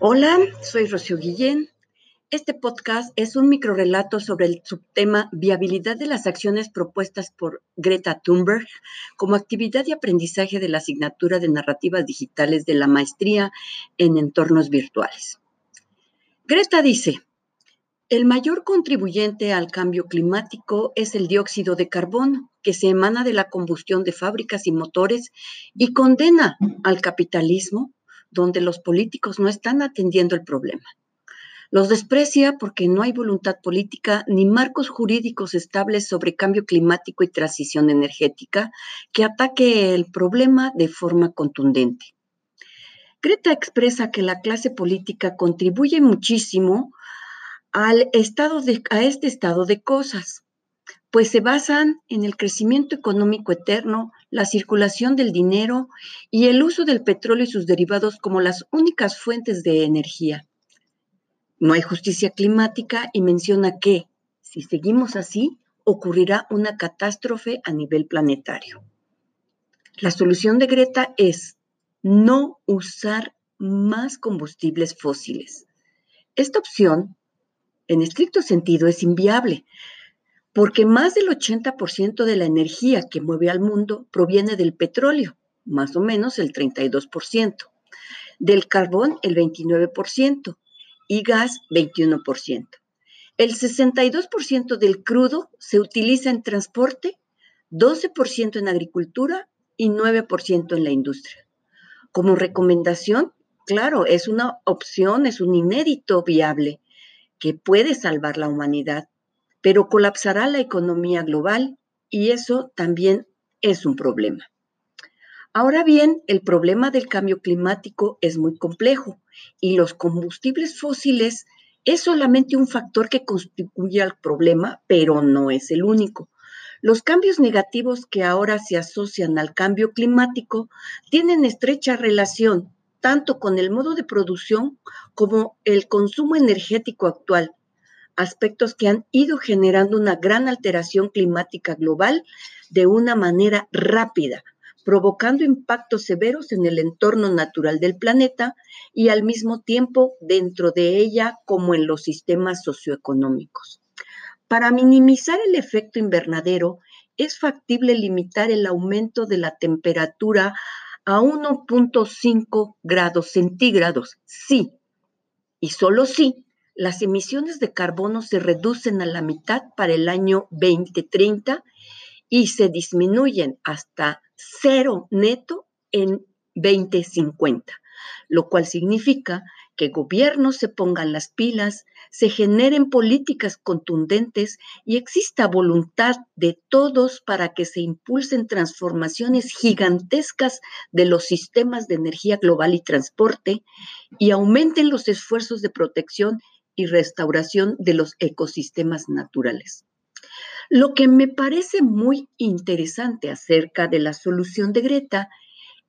Hola, soy Rocío Guillén. Este podcast es un microrelato sobre el subtema Viabilidad de las acciones propuestas por Greta Thunberg como actividad de aprendizaje de la asignatura de narrativas digitales de la maestría en entornos virtuales. Greta dice, el mayor contribuyente al cambio climático es el dióxido de carbono, que se emana de la combustión de fábricas y motores y condena al capitalismo, donde los políticos no están atendiendo el problema. Los desprecia porque no hay voluntad política ni marcos jurídicos estables sobre cambio climático y transición energética que ataque el problema de forma contundente. Greta expresa que la clase política contribuye muchísimo al estado a este estado de cosas, pues se basan en el crecimiento económico eterno, la circulación del dinero y el uso del petróleo y sus derivados como las únicas fuentes de energía. No hay justicia climática y menciona que, si seguimos así, ocurrirá una catástrofe a nivel planetario. La solución de Greta es no usar más combustibles fósiles. Esta opción, en estricto sentido, es inviable, porque más del 80% de la energía que mueve al mundo proviene del petróleo, más o menos el 32%, del carbón el 29%, y gas 21%. El 62% del crudo se utiliza en transporte, 12% en agricultura y 9% en la industria. Como recomendación, claro, es una opción, es un inédito viable que puede salvar la humanidad, pero colapsará la economía global y eso también es un problema. Ahora bien, el problema del cambio climático es muy complejo y los combustibles fósiles es solamente un factor que contribuye al problema, pero no es el único. Los cambios negativos que ahora se asocian al cambio climático tienen estrecha relación tanto con el modo de producción como el consumo energético actual, aspectos que han ido generando una gran alteración climática global de una manera rápida, provocando impactos severos en el entorno natural del planeta y al mismo tiempo dentro de ella como en los sistemas socioeconómicos. Para minimizar el efecto invernadero, es factible limitar el aumento de la temperatura a 1.5 grados centígrados, sí, y solo si las emisiones de carbono se reducen a la mitad para el año 2030 y se disminuyen hasta cero neto en 2050, lo cual significa que gobiernos se pongan las pilas, se generen políticas contundentes y exista voluntad de todos para que se impulsen transformaciones gigantescas de los sistemas de energía global y transporte y aumenten los esfuerzos de protección y restauración de los ecosistemas naturales. Lo que me parece muy interesante acerca de la solución de Greta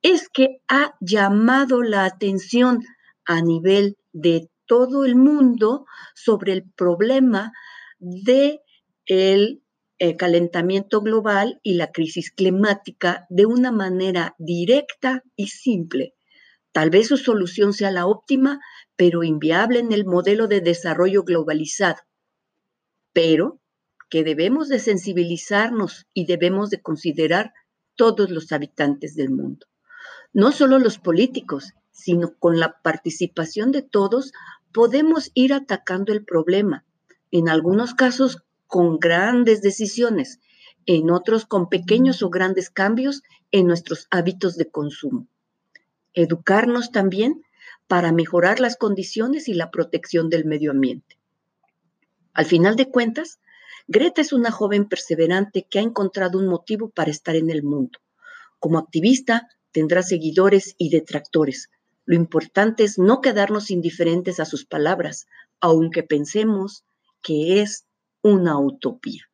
es que ha llamado la atención a nivel de todo el mundo sobre el problema de el eh, calentamiento global y la crisis climática de una manera directa y simple. Tal vez su solución sea la óptima, pero inviable en el modelo de desarrollo globalizado. Pero que debemos de sensibilizarnos y debemos de considerar todos los habitantes del mundo. No solo los políticos, sino con la participación de todos podemos ir atacando el problema, en algunos casos con grandes decisiones, en otros con pequeños o grandes cambios en nuestros hábitos de consumo. Educarnos también para mejorar las condiciones y la protección del medio ambiente. Al final de cuentas, Greta es una joven perseverante que ha encontrado un motivo para estar en el mundo. Como activista, tendrá seguidores y detractores. Lo importante es no quedarnos indiferentes a sus palabras, aunque pensemos que es una utopía.